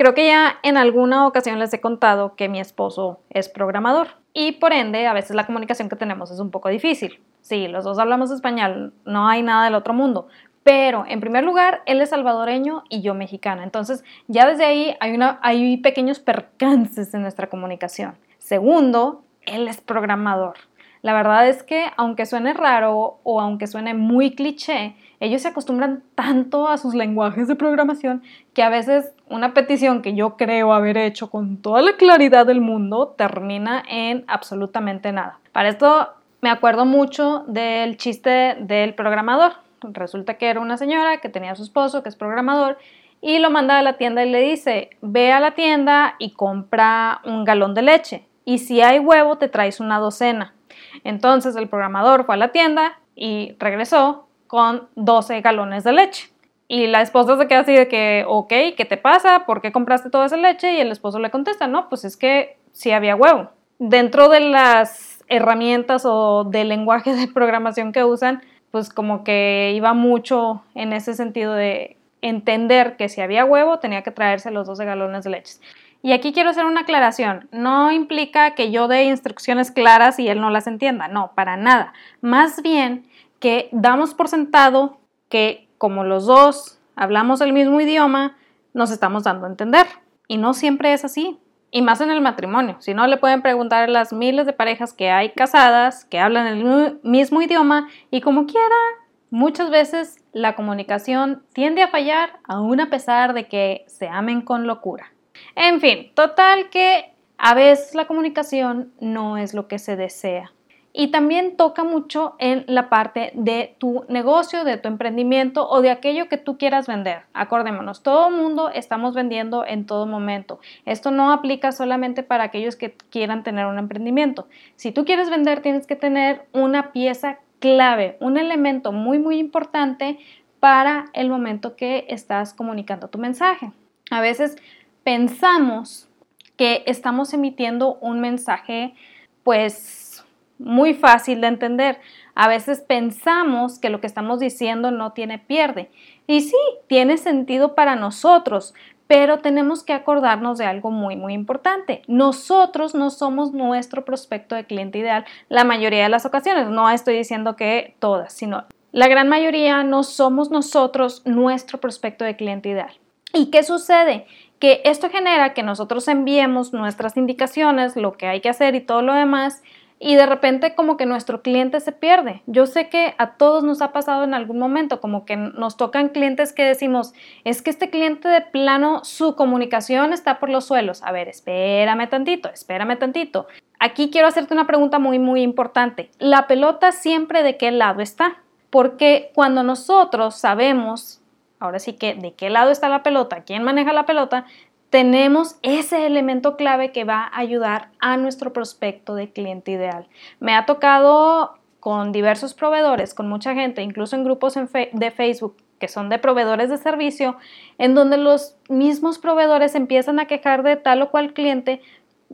Creo que ya en alguna ocasión les he contado que mi esposo es programador y por ende a veces la comunicación que tenemos es un poco difícil. Sí, los dos hablamos español, no hay nada del otro mundo, pero en primer lugar, él es salvadoreño y yo mexicana. Entonces, ya desde ahí hay, hay pequeños percances en nuestra comunicación. Segundo, él es programador. La verdad es que aunque suene raro o aunque suene muy cliché, ellos se acostumbran tanto a sus lenguajes de programación que a veces una petición que yo creo haber hecho con toda la claridad del mundo termina en absolutamente nada. Para esto me acuerdo mucho del chiste del programador. Resulta que era una señora que tenía a su esposo que es programador y lo manda a la tienda y le dice, ve a la tienda y compra un galón de leche y si hay huevo te traes una docena. Entonces el programador fue a la tienda y regresó con 12 galones de leche. Y la esposa se queda así de que, ok, ¿qué te pasa? ¿Por qué compraste toda esa leche? Y el esposo le contesta, no, pues es que sí había huevo. Dentro de las herramientas o del lenguaje de programación que usan, pues como que iba mucho en ese sentido de entender que si había huevo tenía que traerse los 12 galones de leche. Y aquí quiero hacer una aclaración. No implica que yo dé instrucciones claras y él no las entienda. No, para nada. Más bien que damos por sentado que como los dos hablamos el mismo idioma, nos estamos dando a entender. Y no siempre es así. Y más en el matrimonio. Si no, le pueden preguntar a las miles de parejas que hay casadas, que hablan el mismo idioma y como quiera, muchas veces la comunicación tiende a fallar aún a pesar de que se amen con locura. En fin, total que a veces la comunicación no es lo que se desea. Y también toca mucho en la parte de tu negocio, de tu emprendimiento o de aquello que tú quieras vender. Acordémonos, todo el mundo estamos vendiendo en todo momento. Esto no aplica solamente para aquellos que quieran tener un emprendimiento. Si tú quieres vender, tienes que tener una pieza clave, un elemento muy, muy importante para el momento que estás comunicando tu mensaje. A veces pensamos que estamos emitiendo un mensaje pues muy fácil de entender. A veces pensamos que lo que estamos diciendo no tiene pierde. Y sí, tiene sentido para nosotros, pero tenemos que acordarnos de algo muy, muy importante. Nosotros no somos nuestro prospecto de cliente ideal la mayoría de las ocasiones. No estoy diciendo que todas, sino la gran mayoría no somos nosotros nuestro prospecto de cliente ideal. ¿Y qué sucede? que esto genera que nosotros enviemos nuestras indicaciones, lo que hay que hacer y todo lo demás, y de repente como que nuestro cliente se pierde. Yo sé que a todos nos ha pasado en algún momento, como que nos tocan clientes que decimos, es que este cliente de plano, su comunicación está por los suelos. A ver, espérame tantito, espérame tantito. Aquí quiero hacerte una pregunta muy, muy importante. ¿La pelota siempre de qué lado está? Porque cuando nosotros sabemos ahora sí que de qué lado está la pelota, quién maneja la pelota, tenemos ese elemento clave que va a ayudar a nuestro prospecto de cliente ideal. Me ha tocado con diversos proveedores, con mucha gente, incluso en grupos de Facebook que son de proveedores de servicio, en donde los mismos proveedores empiezan a quejar de tal o cual cliente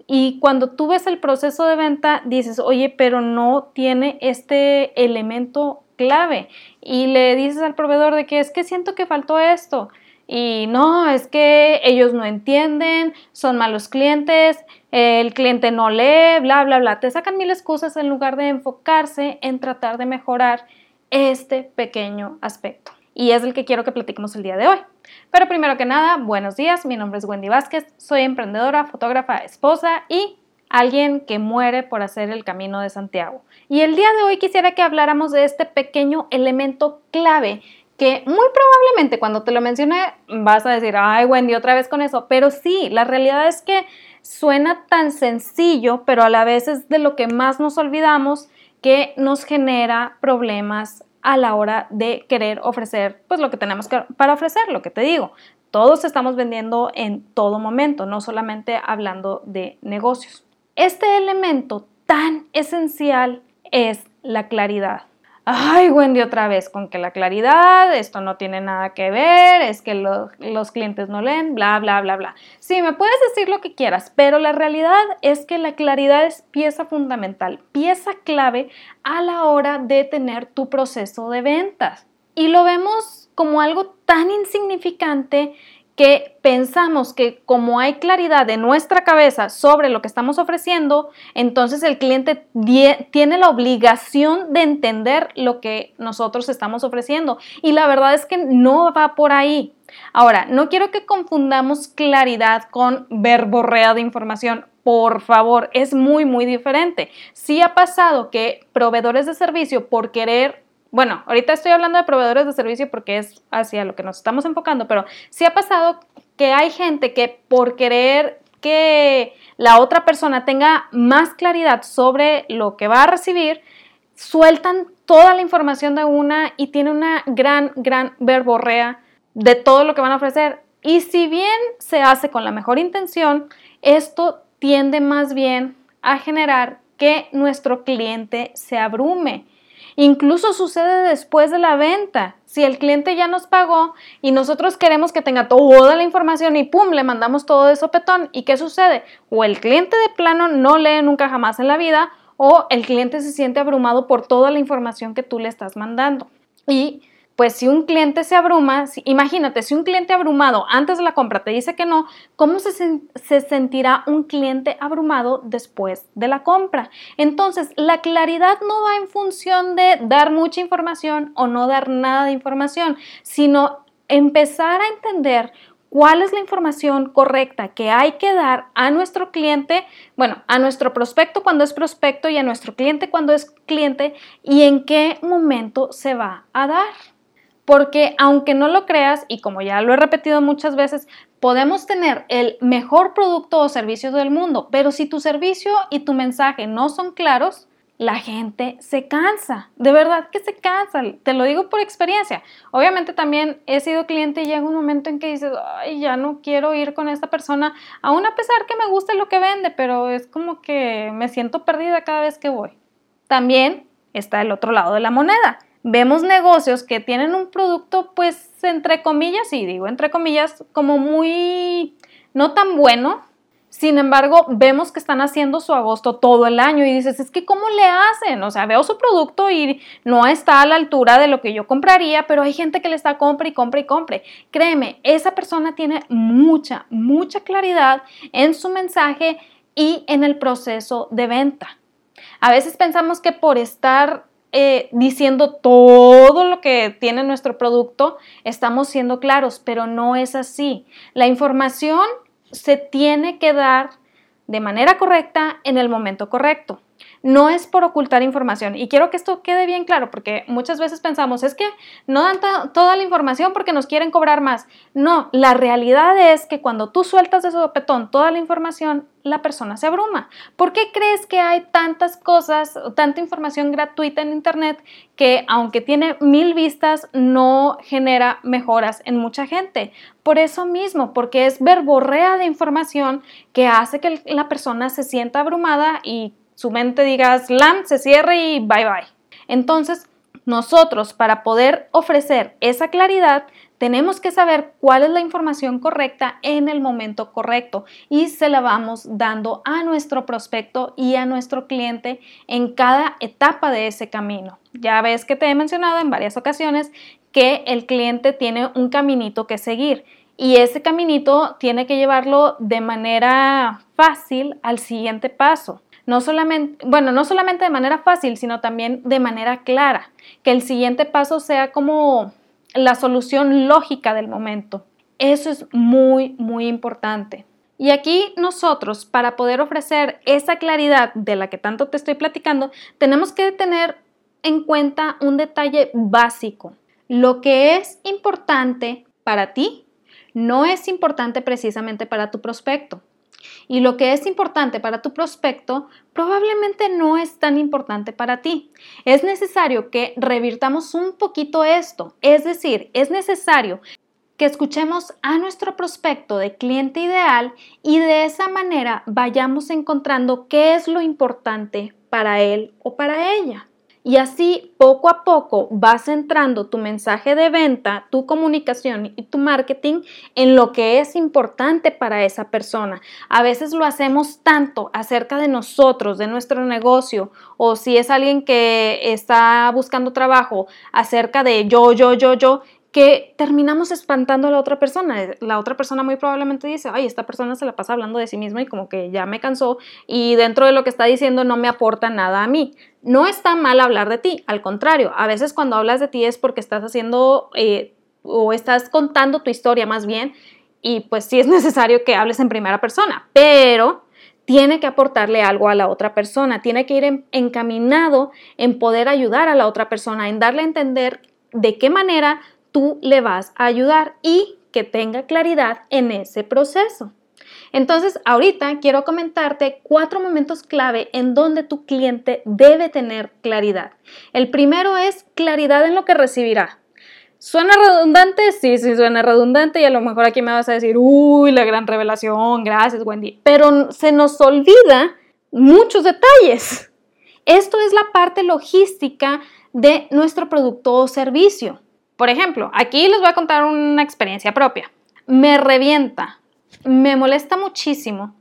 y cuando tú ves el proceso de venta dices, oye, pero no tiene este elemento clave y le dices al proveedor de que es que siento que faltó esto y no, es que ellos no entienden, son malos clientes, el cliente no lee, bla, bla, bla. Te sacan mil excusas en lugar de enfocarse en tratar de mejorar este pequeño aspecto. Y es el que quiero que platiquemos el día de hoy. Pero primero que nada, buenos días, mi nombre es Wendy Vázquez, soy emprendedora, fotógrafa, esposa y alguien que muere por hacer el camino de Santiago. Y el día de hoy quisiera que habláramos de este pequeño elemento clave que muy probablemente cuando te lo mencioné vas a decir, ay Wendy, otra vez con eso, pero sí, la realidad es que suena tan sencillo, pero a la vez es de lo que más nos olvidamos que nos genera problemas a la hora de querer ofrecer pues lo que tenemos que, para ofrecer, lo que te digo. Todos estamos vendiendo en todo momento, no solamente hablando de negocios. Este elemento tan esencial es la claridad. Ay, Wendy, otra vez con que la claridad, esto no tiene nada que ver, es que los clientes no leen, bla, bla, bla, bla. Sí, me puedes decir lo que quieras, pero la realidad es que la claridad es pieza fundamental, pieza clave a la hora de tener tu proceso de ventas. Y lo vemos como algo tan insignificante que pensamos que como hay claridad en nuestra cabeza sobre lo que estamos ofreciendo, entonces el cliente tiene la obligación de entender lo que nosotros estamos ofreciendo. Y la verdad es que no va por ahí. Ahora, no quiero que confundamos claridad con verborrea de información. Por favor, es muy, muy diferente. Sí ha pasado que proveedores de servicio, por querer bueno, ahorita estoy hablando de proveedores de servicio porque es hacia lo que nos estamos enfocando, pero sí ha pasado que hay gente que por querer que la otra persona tenga más claridad sobre lo que va a recibir, sueltan toda la información de una y tiene una gran, gran verborrea de todo lo que van a ofrecer. Y si bien se hace con la mejor intención, esto tiende más bien a generar que nuestro cliente se abrume Incluso sucede después de la venta. Si el cliente ya nos pagó y nosotros queremos que tenga toda la información y pum, le mandamos todo de sopetón. ¿Y qué sucede? O el cliente de plano no lee nunca jamás en la vida o el cliente se siente abrumado por toda la información que tú le estás mandando. Y pues si un cliente se abruma, imagínate, si un cliente abrumado antes de la compra te dice que no, ¿cómo se, se, sentirá un cliente abrumado después de la compra? Entonces, la claridad no va en función de dar mucha información o no dar nada de información, sino empezar a entender cuál es la información correcta que hay que dar a nuestro cliente, bueno, a nuestro prospecto cuando es prospecto y a nuestro cliente cuando es cliente y en qué momento se va a dar porque aunque no lo creas, y como ya lo he repetido muchas veces, podemos tener el mejor producto o servicio del mundo, pero si tu servicio y tu mensaje no son claros, la gente se cansa, de verdad que se cansa, te lo digo por experiencia. Obviamente también he sido cliente y llega un momento en que dices, ay, ya no quiero ir con esta persona, aún a pesar que me guste lo que vende, pero es como que me siento perdida cada vez que voy. También está el otro lado de la moneda vemos negocios que tienen un producto, pues, entre comillas, y digo entre comillas, como muy no tan bueno. Sin embargo, vemos que están haciendo su agosto todo el año y dices, es que ¿cómo le hacen? O sea, veo su producto y no está a la altura de lo que yo compraría, pero hay gente que le está compra y compra y compre. Créeme, esa persona tiene mucha, mucha claridad en su mensaje y en el proceso de venta. A veces pensamos que por estar eh, diciendo todo lo que tiene nuestro producto, estamos siendo claros, pero no es así. La información se tiene que dar de manera correcta en el momento correcto. No es por ocultar información. Y quiero que esto quede bien claro, porque muchas veces pensamos, es que no dan toda la información porque nos quieren cobrar más. No, la realidad es que cuando tú sueltas de sopetón toda la información, la persona se abruma. ¿Por qué crees que hay tantas cosas, tanta información gratuita en Internet que aunque tiene mil vistas, no genera mejoras en mucha gente? Por eso mismo, porque es verborrea de información que hace que la persona se sienta abrumada y su mente diga slam, se cierre y bye bye. Entonces, nosotros para poder ofrecer esa claridad tenemos que saber cuál es la información correcta en el momento correcto y se la vamos dando a nuestro prospecto y a nuestro cliente en cada etapa de ese camino. Ya ves que te he mencionado en varias ocasiones que el cliente tiene un caminito que seguir y ese caminito tiene que llevarlo de manera fácil al siguiente paso no solamente, bueno, no solamente de manera fácil, sino también de manera clara, que el siguiente paso sea como la solución lógica del momento. Eso es muy, muy importante. Y aquí nosotros, para poder ofrecer esa claridad de la que tanto te estoy platicando, tenemos que tener en cuenta un detalle básico. Lo que es importante para ti no es importante precisamente para tu prospecto. Y lo que es importante para tu prospecto probablemente no es tan importante para ti. Es necesario que revirtamos un poquito esto, es decir, es necesario que escuchemos a nuestro prospecto de cliente ideal y de esa manera vayamos encontrando qué es lo importante para él o para ella. Y así poco a poco vas centrando tu mensaje de venta, tu comunicación y tu marketing en lo que es importante para esa persona. A veces lo hacemos tanto acerca de nosotros, de nuestro negocio, o si es alguien que está buscando trabajo, acerca de yo, yo, yo, yo, que terminamos espantando a la otra persona. La otra persona muy probablemente dice, ay, esta persona se la pasa hablando de sí misma y como que ya me cansó y dentro de lo que está diciendo no me aporta nada a mí. No está mal hablar de ti, al contrario, a veces cuando hablas de ti es porque estás haciendo eh, o estás contando tu historia más bien y pues sí es necesario que hables en primera persona, pero tiene que aportarle algo a la otra persona, tiene que ir encaminado en poder ayudar a la otra persona, en darle a entender de qué manera tú le vas a ayudar y que tenga claridad en ese proceso. Entonces, ahorita quiero comentarte cuatro momentos clave en donde tu cliente debe tener claridad. El primero es claridad en lo que recibirá. ¿Suena redundante? Sí, sí, suena redundante y a lo mejor aquí me vas a decir, uy, la gran revelación, gracias Wendy, pero se nos olvida muchos detalles. Esto es la parte logística de nuestro producto o servicio. Por ejemplo, aquí les voy a contar una experiencia propia. Me revienta, me molesta muchísimo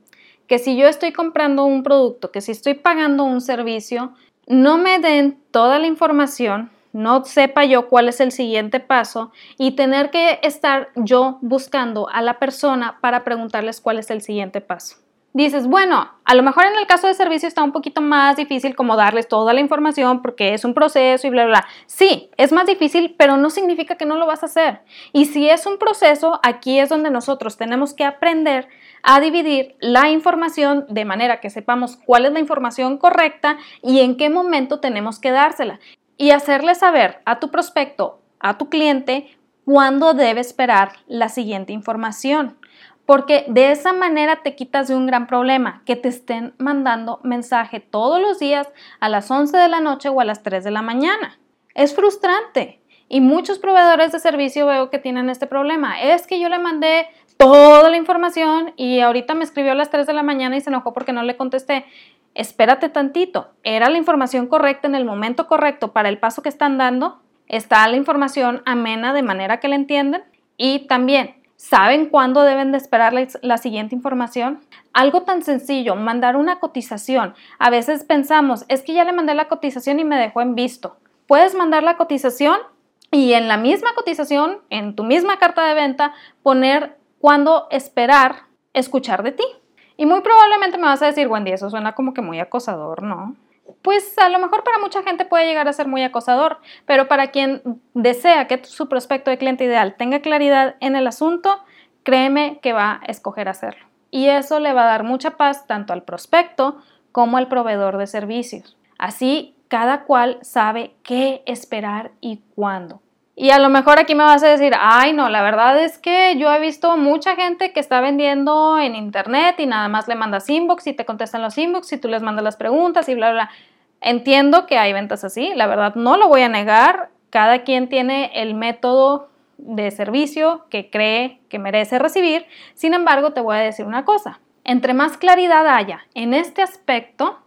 que si yo estoy comprando un producto, que si estoy pagando un servicio, no me den toda la información, no sepa yo cuál es el siguiente paso y tener que estar yo buscando a la persona para preguntarles cuál es el siguiente paso dices, bueno, a lo mejor en el caso de servicio está un poquito más difícil como darles toda la información porque es un proceso y bla, bla, bla. Sí, es más difícil, pero no significa que no lo vas a hacer. Y si es un proceso, aquí es donde nosotros tenemos que aprender a dividir la información de manera que sepamos cuál es la información correcta y en qué momento tenemos que dársela. Y hacerle saber a tu prospecto, a tu cliente, cuándo debe esperar la siguiente información porque de esa manera te quitas de un gran problema, que te estén mandando mensaje todos los días a las 11 de la noche o a las 3 de la mañana. Es frustrante y muchos proveedores de servicio veo que tienen este problema. Es que yo le mandé toda la información y ahorita me escribió a las 3 de la mañana y se enojó porque no le contesté. Espérate tantito, ¿era la información correcta en el momento correcto para el paso que están dando? ¿Está la información amena de manera que la entienden? Y también, ¿Saben cuándo deben de esperar la, siguiente información? Algo tan sencillo, mandar una cotización. A veces pensamos, es que ya le mandé la cotización y me dejó en visto. Puedes mandar la cotización y en la misma cotización, en tu misma carta de venta, poner cuándo esperar escuchar de ti. Y muy probablemente me vas a decir, Wendy, eso suena como que muy acosador, ¿no? Pues a lo mejor para mucha gente puede llegar a ser muy acosador, pero para quien desea que su prospecto de cliente ideal tenga claridad en el asunto, créeme que va a escoger hacerlo. Y eso le va a dar mucha paz tanto al prospecto como al proveedor de servicios. Así, cada cual sabe qué esperar y cuándo. Y a lo mejor aquí me vas a decir, ay no, la verdad es que yo he visto mucha gente que está vendiendo en internet y nada más le mandas inbox y te contestan los inbox y tú les mandas las preguntas y bla, bla. Entiendo que hay ventas así, la verdad no lo voy a negar, cada quien tiene el método de servicio que cree que merece recibir, sin embargo te voy a decir una cosa, entre más claridad haya en este aspecto,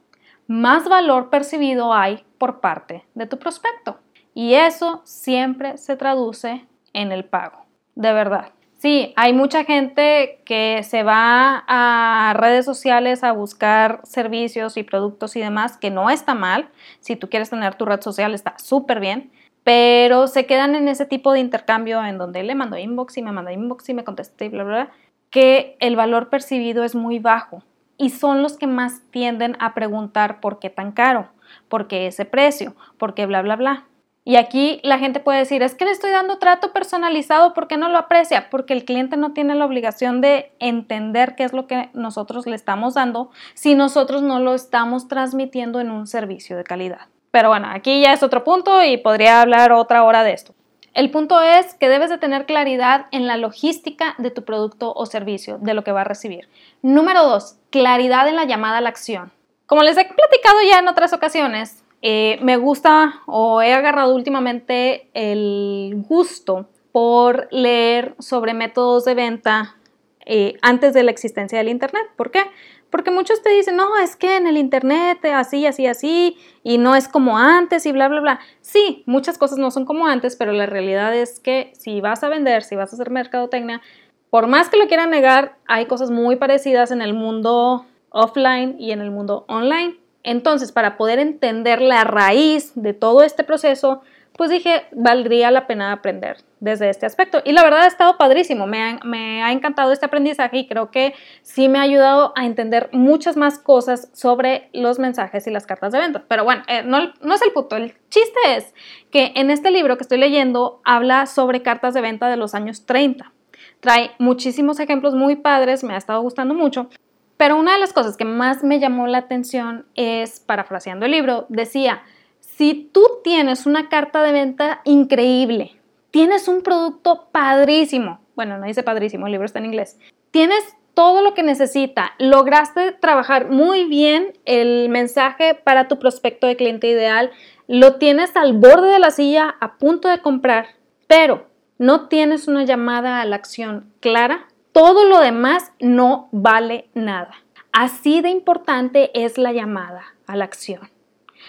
más valor percibido hay por parte de tu prospecto. Y eso siempre se traduce en el pago, de verdad. Sí, hay mucha gente que se va a redes sociales a buscar servicios y productos y demás, que no está mal. Si tú quieres tener tu red social, está súper bien. Pero se quedan en ese tipo de intercambio en donde le mando inbox y me manda inbox y me contesta y bla, bla, bla, que el valor percibido es muy bajo. Y son los que más tienden a preguntar por qué tan caro, por qué ese precio, por qué bla, bla, bla. Y aquí la gente puede decir, es que le estoy dando trato personalizado, ¿por qué no lo aprecia? Porque el cliente no tiene la obligación de entender qué es lo que nosotros le estamos dando si nosotros no lo estamos transmitiendo en un servicio de calidad. Pero bueno, aquí ya es otro punto y podría hablar otra hora de esto. El punto es que debes de tener claridad en la logística de tu producto o servicio, de lo que va a recibir. Número dos, claridad en la llamada a la acción. Como les he platicado ya en otras ocasiones, eh, me gusta o he agarrado últimamente el gusto por leer sobre métodos de venta eh, antes de la existencia del Internet. ¿Por qué? Porque muchos te dicen, no, es que en el Internet así, así, así, y no es como antes y bla, bla, bla. Sí, muchas cosas no son como antes, pero la realidad es que si vas a vender, si vas a hacer mercadotecnia, por más que lo quieran negar, hay cosas muy parecidas en el mundo offline y en el mundo online. Entonces, para poder entender la raíz de todo este proceso, pues dije, valdría la pena aprender desde este aspecto. Y la verdad ha estado padrísimo, me ha, encantado este aprendizaje y creo que sí me ha ayudado a entender muchas más cosas sobre los mensajes y las cartas de venta. Pero bueno, eh, no, no es el punto, el chiste es que en este libro que estoy leyendo habla sobre cartas de venta de los años 30. Trae muchísimos ejemplos muy padres, me ha estado gustando mucho. Pero una de las cosas que más me llamó la atención es, parafraseando el libro, decía, si tú tienes una carta de venta increíble, tienes un producto padrísimo, bueno, no dice padrísimo, el libro está en inglés, tienes todo lo que necesita, lograste trabajar muy bien el mensaje para tu prospecto de cliente ideal, lo tienes al borde de la silla a punto de comprar, pero no tienes una llamada a la acción clara, todo lo demás no vale nada. Así de importante es la llamada a la acción.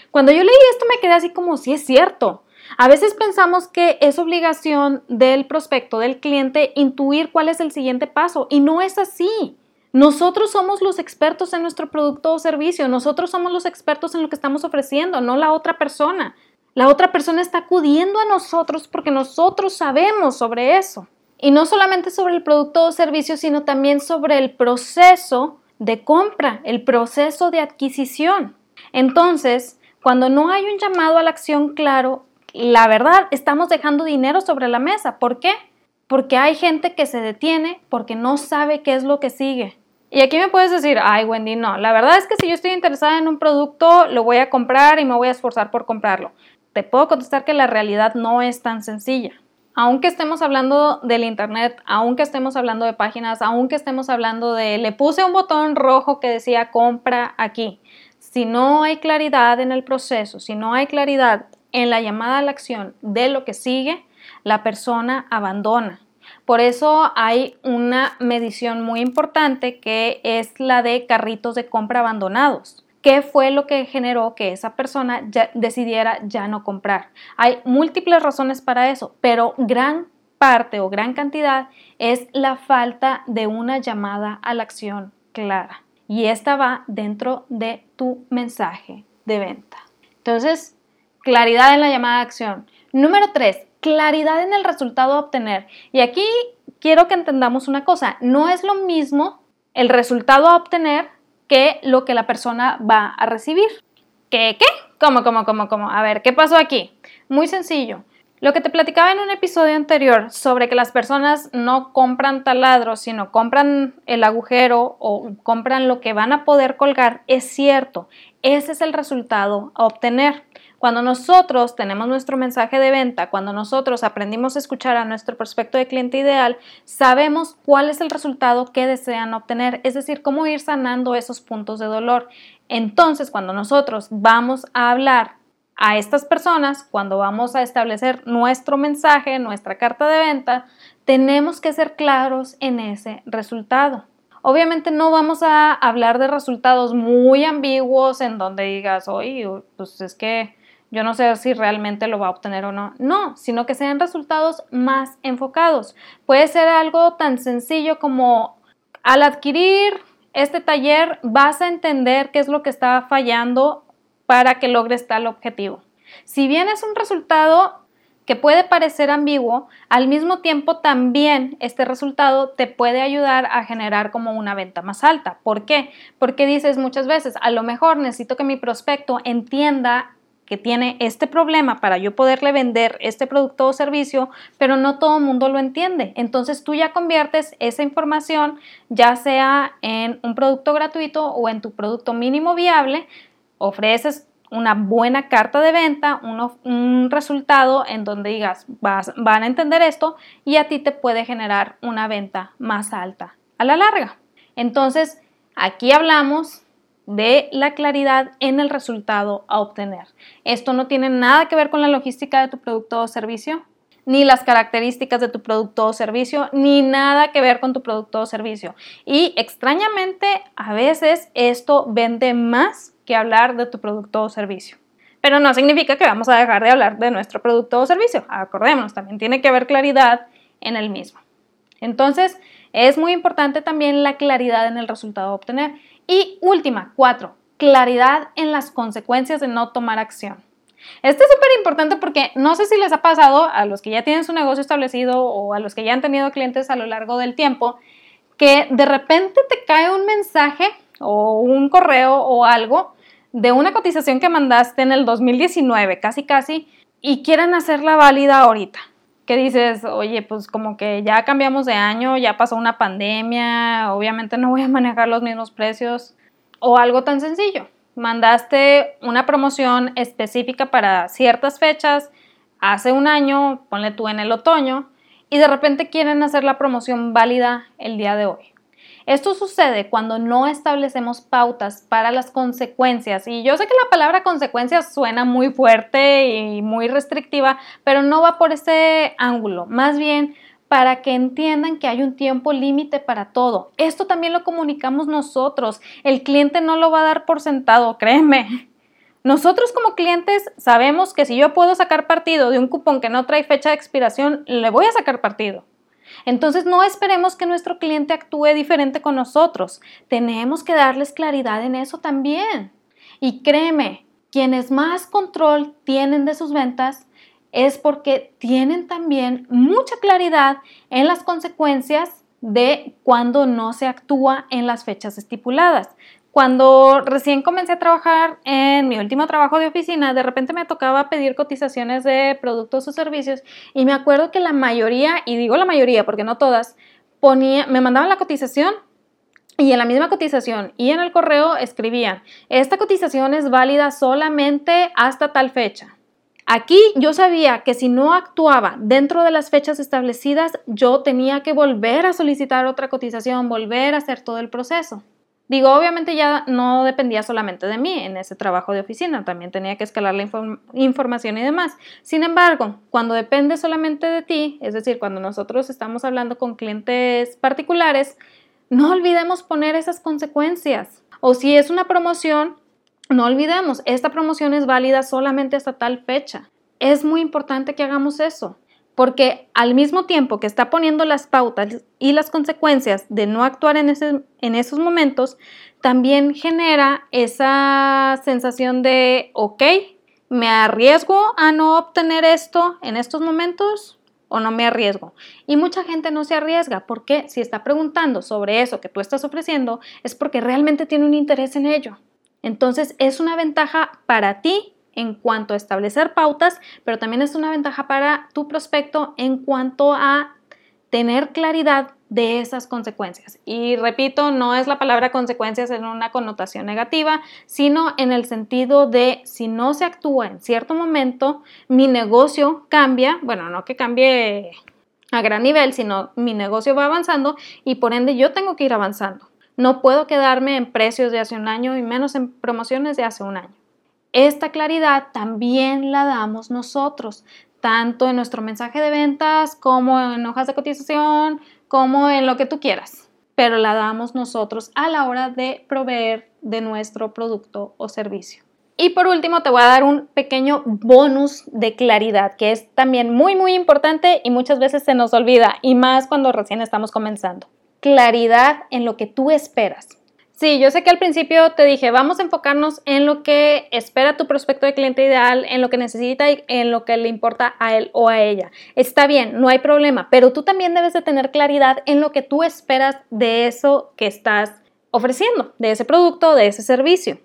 Cuando yo leí esto me quedé así como, si es cierto. A veces pensamos que es obligación del prospecto, del cliente, intuir cuál es el siguiente paso y no es así. Nosotros somos los expertos en nuestro producto o servicio, nosotros somos los expertos en lo que estamos ofreciendo, no la otra persona. La otra persona está acudiendo a nosotros porque nosotros sabemos sobre eso. Y no solamente sobre el producto o servicio, sino también sobre el proceso de compra, el proceso de adquisición. Entonces, cuando no hay un llamado a la acción claro, la verdad, estamos dejando dinero sobre la mesa. ¿Por qué? Porque hay gente que se detiene porque no sabe qué es lo que sigue. Y aquí me puedes decir, ay Wendy, no, la verdad es que si yo estoy interesada en un producto, lo voy a comprar y me voy a esforzar por comprarlo. Te puedo contestar que la realidad no es tan sencilla. Aunque estemos hablando del Internet, aunque estemos hablando de páginas, aunque estemos hablando de, le puse un botón rojo que decía compra aquí. Si no hay claridad en el proceso, si no hay claridad en la llamada a la acción de lo que sigue, la persona abandona. Por eso hay una medición muy importante que es la de carritos de compra abandonados. ¿Qué fue lo que generó que esa persona decidiera ya no comprar? Hay múltiples razones para eso, pero gran parte o gran cantidad es la falta de una llamada a la acción clara. Y esta va dentro de tu mensaje de venta. Entonces, Claridad en la llamada de acción. Número tres, claridad en el resultado a obtener. Y aquí quiero que entendamos una cosa, no es lo mismo el resultado a obtener que lo que la persona va a recibir. ¿Qué? ¿Qué? ¿Cómo, cómo, cómo, cómo? A ver, ¿qué pasó aquí? Muy sencillo. Lo que te platicaba en un episodio anterior sobre que las personas no compran taladros, sino compran el agujero o compran lo que van a poder colgar, es cierto. Ese es el resultado a obtener. Cuando nosotros tenemos nuestro mensaje de venta, cuando nosotros aprendimos a escuchar a nuestro prospecto de cliente ideal, sabemos cuál es el resultado que desean obtener, es decir, cómo ir sanando esos puntos de dolor. Entonces, cuando nosotros vamos a hablar a estas personas, cuando vamos a establecer nuestro mensaje, nuestra carta de venta, tenemos que ser claros en ese resultado. Obviamente no vamos a hablar de resultados muy ambiguos en donde digas, oye, pues es que yo no sé si realmente lo va a obtener o no. No, sino que sean resultados más enfocados. Puede ser algo tan sencillo como al adquirir este taller vas a entender qué es lo que está fallando para que logres tal objetivo. Si bien es un resultado que puede parecer ambiguo, al mismo tiempo también este resultado te puede ayudar a generar como una venta más alta. ¿Por qué? Porque dices muchas veces, a lo mejor necesito que mi prospecto entienda que tiene este problema para yo poderle vender este producto o servicio, pero no todo el mundo lo entiende. Entonces tú ya conviertes esa información ya sea en un producto gratuito o en tu producto mínimo viable, ofreces una buena carta de venta, un, resultado en donde digas, van a entender esto y a ti te puede generar una venta más alta a la larga. Entonces, aquí hablamos de la claridad en el resultado a obtener. Esto no tiene nada que ver con la logística de tu producto o servicio, ni las características de tu producto o servicio, ni nada que ver con tu producto o servicio. Y extrañamente, a veces esto vende más que hablar de tu producto o servicio. Pero no significa que vamos a dejar de hablar de nuestro producto o servicio. Acordémonos, también tiene que haber claridad en el mismo. Entonces, es muy importante también la claridad en el resultado a obtener. Y última, cuatro, claridad en las consecuencias de no tomar acción. Este es súper importante porque no sé si les ha pasado a los que ya tienen su negocio establecido o a los que ya han tenido clientes a lo largo del tiempo, que de repente te cae un mensaje o un correo o algo de una cotización que mandaste en el 2019, casi casi, y quieren hacerla válida ahorita. Que dices, oye, pues como que ya cambiamos de año, ya pasó una pandemia, obviamente no voy a manejar los mismos precios, o algo tan sencillo. Mandaste una promoción específica para ciertas fechas hace un año, ponle tú en el otoño, y de repente quieren hacer la promoción válida el día de hoy. Esto sucede cuando no establecemos pautas para las consecuencias. Y yo sé que la palabra consecuencias suena muy fuerte y muy restrictiva, pero no va por ese ángulo. Más bien para que entiendan que hay un tiempo límite para todo. Esto también lo comunicamos nosotros. El cliente no lo va a dar por sentado, créeme. Nosotros como clientes sabemos que si yo puedo sacar partido de un cupón que no trae fecha de expiración, le voy a sacar partido. Entonces no esperemos que nuestro cliente actúe diferente con nosotros. Tenemos que darles claridad en eso también. Y créeme, quienes más control tienen de sus ventas es porque tienen también mucha claridad en las consecuencias de cuando no se actúa en las fechas estipuladas. Cuando recién comencé a trabajar en mi último trabajo de oficina, de repente me tocaba pedir cotizaciones de productos o servicios y me acuerdo que la mayoría, y digo la mayoría porque no todas, ponía, me mandaban la cotización y en la misma cotización y en el correo escribían, esta cotización es válida solamente hasta tal fecha. Aquí yo sabía que si no actuaba dentro de las fechas establecidas, yo tenía que volver a solicitar otra cotización, volver a hacer todo el proceso. Digo, obviamente ya no dependía solamente de mí en ese trabajo de oficina, también tenía que escalar la información y demás. Sin embargo, cuando depende solamente de ti, es decir, cuando nosotros estamos hablando con clientes particulares, no olvidemos poner esas consecuencias. O si es una promoción, no olvidemos, esta promoción es válida solamente hasta tal fecha. Es muy importante que hagamos eso porque al mismo tiempo que está poniendo las pautas y las consecuencias de no actuar en, en esos momentos, también genera esa sensación de, ok, ¿me arriesgo a no obtener esto en estos momentos o no me arriesgo? Y mucha gente no se arriesga porque si está preguntando sobre eso que tú estás ofreciendo es porque realmente tiene un interés en ello. Entonces es una ventaja para ti en cuanto a establecer pautas, pero también es una ventaja para tu prospecto en cuanto a tener claridad de esas consecuencias. Y repito, no es la palabra consecuencias en una connotación negativa, sino en el sentido de si no se actúa en cierto momento, mi negocio cambia, bueno, no que cambie a gran nivel, sino mi negocio va avanzando y por ende yo tengo que ir avanzando. No puedo quedarme en precios de hace un año y menos en promociones de hace un año. Esta claridad también la damos nosotros, tanto en nuestro mensaje de ventas como en hojas de cotización, como en lo que tú quieras, pero la damos nosotros a la hora de proveer de nuestro producto o servicio. Y por último, te voy a dar un pequeño bonus de claridad, que es también muy, muy importante y muchas veces se nos olvida, y más cuando recién estamos comenzando. Claridad en lo que tú esperas. Sí, yo sé que al principio te dije, vamos a enfocarnos en lo que espera tu prospecto de cliente ideal, en lo que necesita y en lo que le importa a él o a ella. Está bien, no hay problema, pero tú también debes de tener claridad en lo que tú esperas de eso que estás ofreciendo, de ese producto, de ese servicio.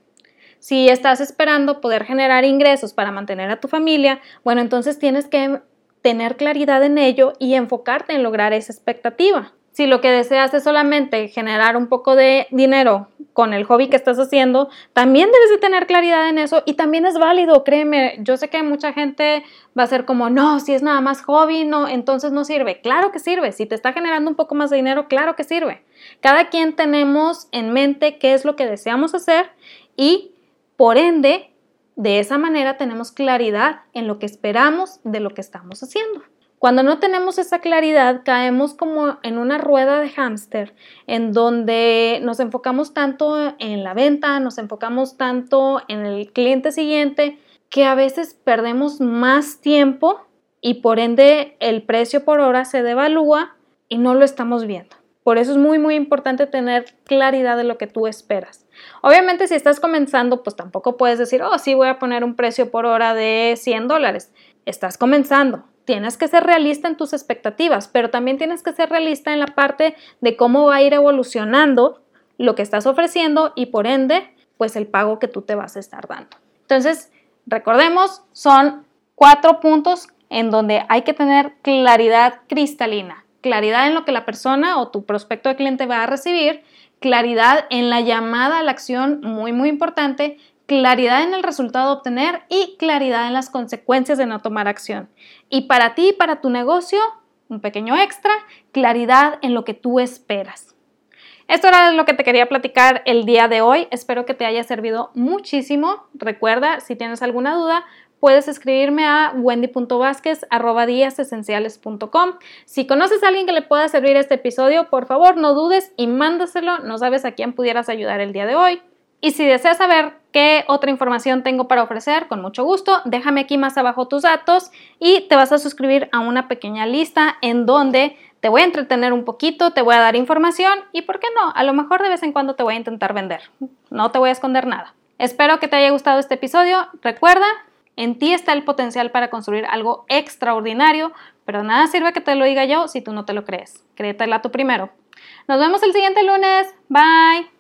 Si estás esperando poder generar ingresos para mantener a tu familia, bueno, entonces tienes que tener claridad en ello y enfocarte en lograr esa expectativa. Si lo que deseas es solamente generar un poco de dinero con el hobby que estás haciendo, también debes de tener claridad en eso y también es válido, créeme. Yo sé que mucha gente va a ser como, no, si es nada más hobby, no, entonces no sirve. Claro que sirve. Si te está generando un poco más de dinero, claro que sirve. Cada quien tenemos en mente qué es lo que deseamos hacer y por ende, de esa manera tenemos claridad en lo que esperamos de lo que estamos haciendo. Cuando no tenemos esa claridad, caemos como en una rueda de hámster en donde nos enfocamos tanto en la venta, nos enfocamos tanto en el cliente siguiente, que a veces perdemos más tiempo y por ende el precio por hora se devalúa y no lo estamos viendo. Por eso es muy, muy importante tener claridad de lo que tú esperas. Obviamente, si estás comenzando, pues tampoco puedes decir, oh, sí, voy a poner un precio por hora de 100 dólares. Estás comenzando. Tienes que ser realista en tus expectativas, pero también tienes que ser realista en la parte de cómo va a ir evolucionando lo que estás ofreciendo y por ende, pues el pago que tú te vas a estar dando. Entonces, recordemos, son cuatro puntos en donde hay que tener claridad cristalina, claridad en lo que la persona o tu prospecto de cliente va a recibir, claridad en la llamada a la acción, muy, muy importante, claridad en el resultado a obtener y claridad en las consecuencias de no tomar acción. Y para ti y para tu negocio, un pequeño extra, claridad en lo que tú esperas. Esto era lo que te quería platicar el día de hoy. Espero que te haya servido muchísimo. Recuerda, si tienes alguna duda, puedes escribirme a wendy.vázquez.com. Si conoces a alguien que le pueda servir este episodio, por favor no dudes y mándaselo. No sabes a quién pudieras ayudar el día de hoy. Y si deseas saber qué otra información tengo para ofrecer, con mucho gusto, déjame aquí más abajo tus datos y te vas a suscribir a una pequeña lista en donde te voy a entretener un poquito, te voy a dar información y, ¿por qué no? A lo mejor de vez en cuando te voy a intentar vender. No te voy a esconder nada. Espero que te haya gustado este episodio. Recuerda, en ti está el potencial para construir algo extraordinario, pero nada sirve que te lo diga yo si tú no te lo crees. Créetela tú primero. Nos vemos el siguiente lunes. Bye.